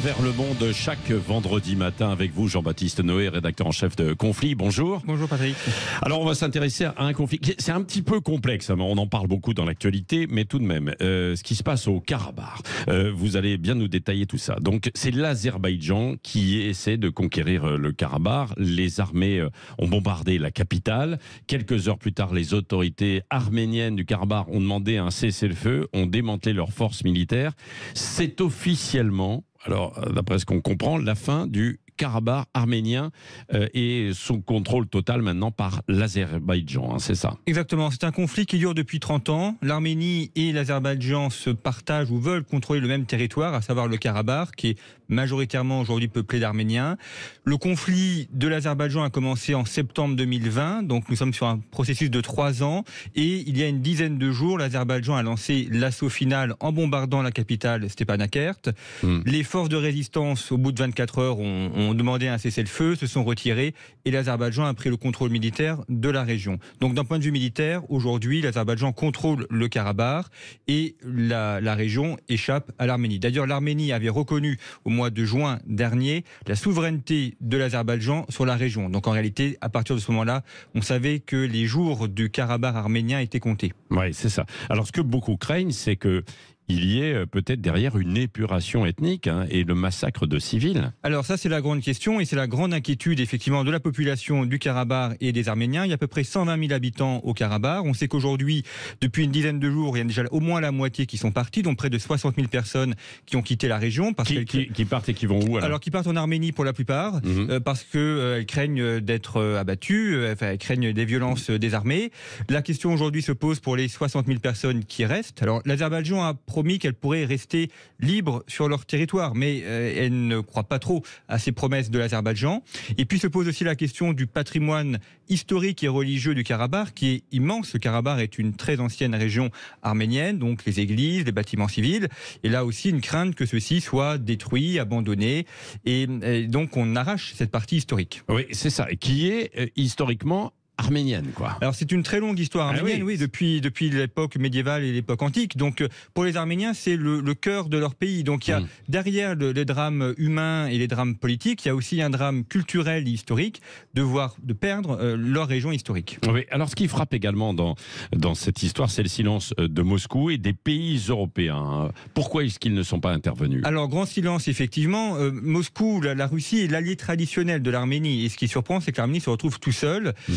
travers le monde, chaque vendredi matin avec vous, Jean-Baptiste Noé, rédacteur en chef de Conflit. Bonjour. Bonjour Patrick. Alors, on va s'intéresser à un conflit. C'est un petit peu complexe. hein, On en parle beaucoup dans l'actualité, mais tout de même, euh, ce qui se passe au Karabakh. Euh, vous allez bien nous détailler tout ça. Donc, c'est l'Azerbaïdjan qui essaie de conquérir euh, le Karabakh. Les armées ont bombardé la capitale. Quelques heures plus tard, les autorités arméniennes du Karabakh ont demandé un cessez-le-feu, ont démantelé leurs forces militaires. C'est officiellement alors, euh, d'après ce qu'on comprend, la fin du Karabakh arménien euh, et son contrôle total maintenant par l'Azerbaïdjan, hein, c'est ça Exactement, c'est un conflit qui dure depuis 30 ans. L'Arménie et l'Azerbaïdjan se partagent ou veulent contrôler le même territoire, à savoir le Karabakh, qui est majoritairement aujourd'hui peuplé d'Arméniens. Le conflit de l'Azerbaïdjan a commencé en septembre 2020, donc nous sommes sur un processus de trois ans. Et il y a une dizaine de jours, l'Azerbaïdjan a lancé l'assaut final en bombardant la capitale Stepanakert. Hmm. Les forces de résistance, au bout de 24 heures, ont, ont demandé un cessez-le-feu, se sont retirées et l'Azerbaïdjan a pris le contrôle militaire de la région. Donc d'un point de vue militaire, aujourd'hui, l'Azerbaïdjan contrôle le Karabakh et la, la région échappe à l'Arménie. D'ailleurs, l'Arménie avait reconnu au mois de juin dernier la souveraineté de l'Azerbaïdjan sur la région. Donc en réalité, à partir de ce moment-là, on savait que les jours du Karabakh arménien étaient comptés. Oui, c'est ça. Alors, ce que beaucoup craignent, c'est que il y ait euh, peut-être derrière une épuration ethnique hein, et le massacre de civils. Alors ça, c'est la grande question et c'est la grande inquiétude effectivement de la population du Karabakh et des Arméniens. Il y a à peu près 120 000 habitants au Karabakh. On sait qu'aujourd'hui, depuis une dizaine de jours, il y a déjà au moins la moitié qui sont partis, donc près de 60 000 personnes qui ont quitté la région parce Qui, qu'elles qui- qui partent et qui vont où alors, alors qui partent en Arménie pour la plupart, Mhm. euh, parce que euh, craignent d'être abattues, euh, enfin elles craignent des violences des armées. La question aujourd'hui se pose pour les 60 000 personnes qui restent. Alors l'Azerbaïdjan a promis qu'elle pourrait rester libre sur leur territoire, mais euh, elle ne croit pas trop à ces promesses de l'Azerbaïdjan. Et puis se pose aussi la question du patrimoine historique et religieux du Karabakh, qui est immense. Le Karabakh est une très ancienne région arménienne, donc les églises, les bâtiments civils, et là aussi une crainte que ceux-ci soient détruits, abandonnés, et, et donc on arrache cette partie historique. Oui, c'est ça. Qui est euh, historiquement arménienne, quoi. Alors c'est une très longue histoire Ah arménienne, oui. oui. depuis depuis l'époque médiévale et l'époque antique. Donc euh, pour les Arméniens, c'est le, le cœur de leur pays. Donc il y a Mm. derrière le- les drames humains et les drames politiques, il y a aussi un drame culturel et historique de voir de perdre euh, leur région historique. Oui, alors ce qui frappe également dans, dans cette histoire, c'est le silence euh, de Moscou et des pays européens. Pourquoi est-ce qu'ils ne sont pas intervenus? Alors, grand silence, effectivement. Euh, Moscou, la, la Russie est l'allié traditionnel de l'Arménie. Et ce qui surprend, c'est que l'Arménie se retrouve tout seul. Euh,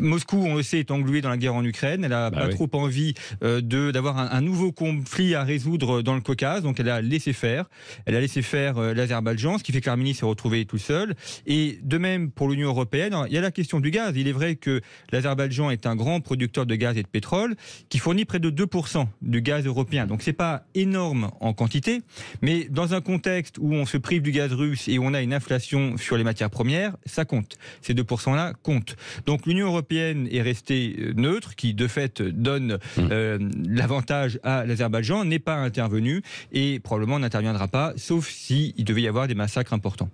Moscou, on le sait, est englué dans la guerre en Ukraine. Elle a Bah pas oui. trop envie euh, de d'avoir un, un nouveau conflit à résoudre dans le Caucase. Donc, elle a laissé faire. Elle a laissé faire euh, l'Azerbaïdjan, ce qui fait que l'Arménie s'est retrouvée tout seul. Et de même pour l'Union européenne, il y a la question du gaz. Il est vrai que l'Azerbaïdjan est un grand producteur de gaz et de pétrole qui fournit près de 2% du gaz européen. Donc, c'est pas énorme en quantité, mais dans un contexte où on se prive du gaz russe et où on a une inflation sur les matières premières, ça compte. Ces 2%-là comptent. Donc l'Union européenne est restée euh, neutre, qui de fait donne euh, l'avantage à l'Azerbaïdjan, n'est pas intervenue et probablement n'interviendra pas, sauf s'il devait y avoir des massacres importants.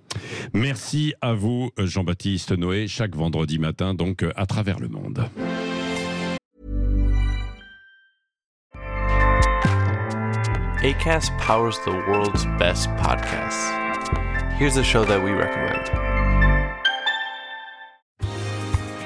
Merci à vous, Jean-Baptiste Noé, chaque vendredi matin, donc à travers le monde. ACAST powers the world's best podcasts. Here's a show that we recommend.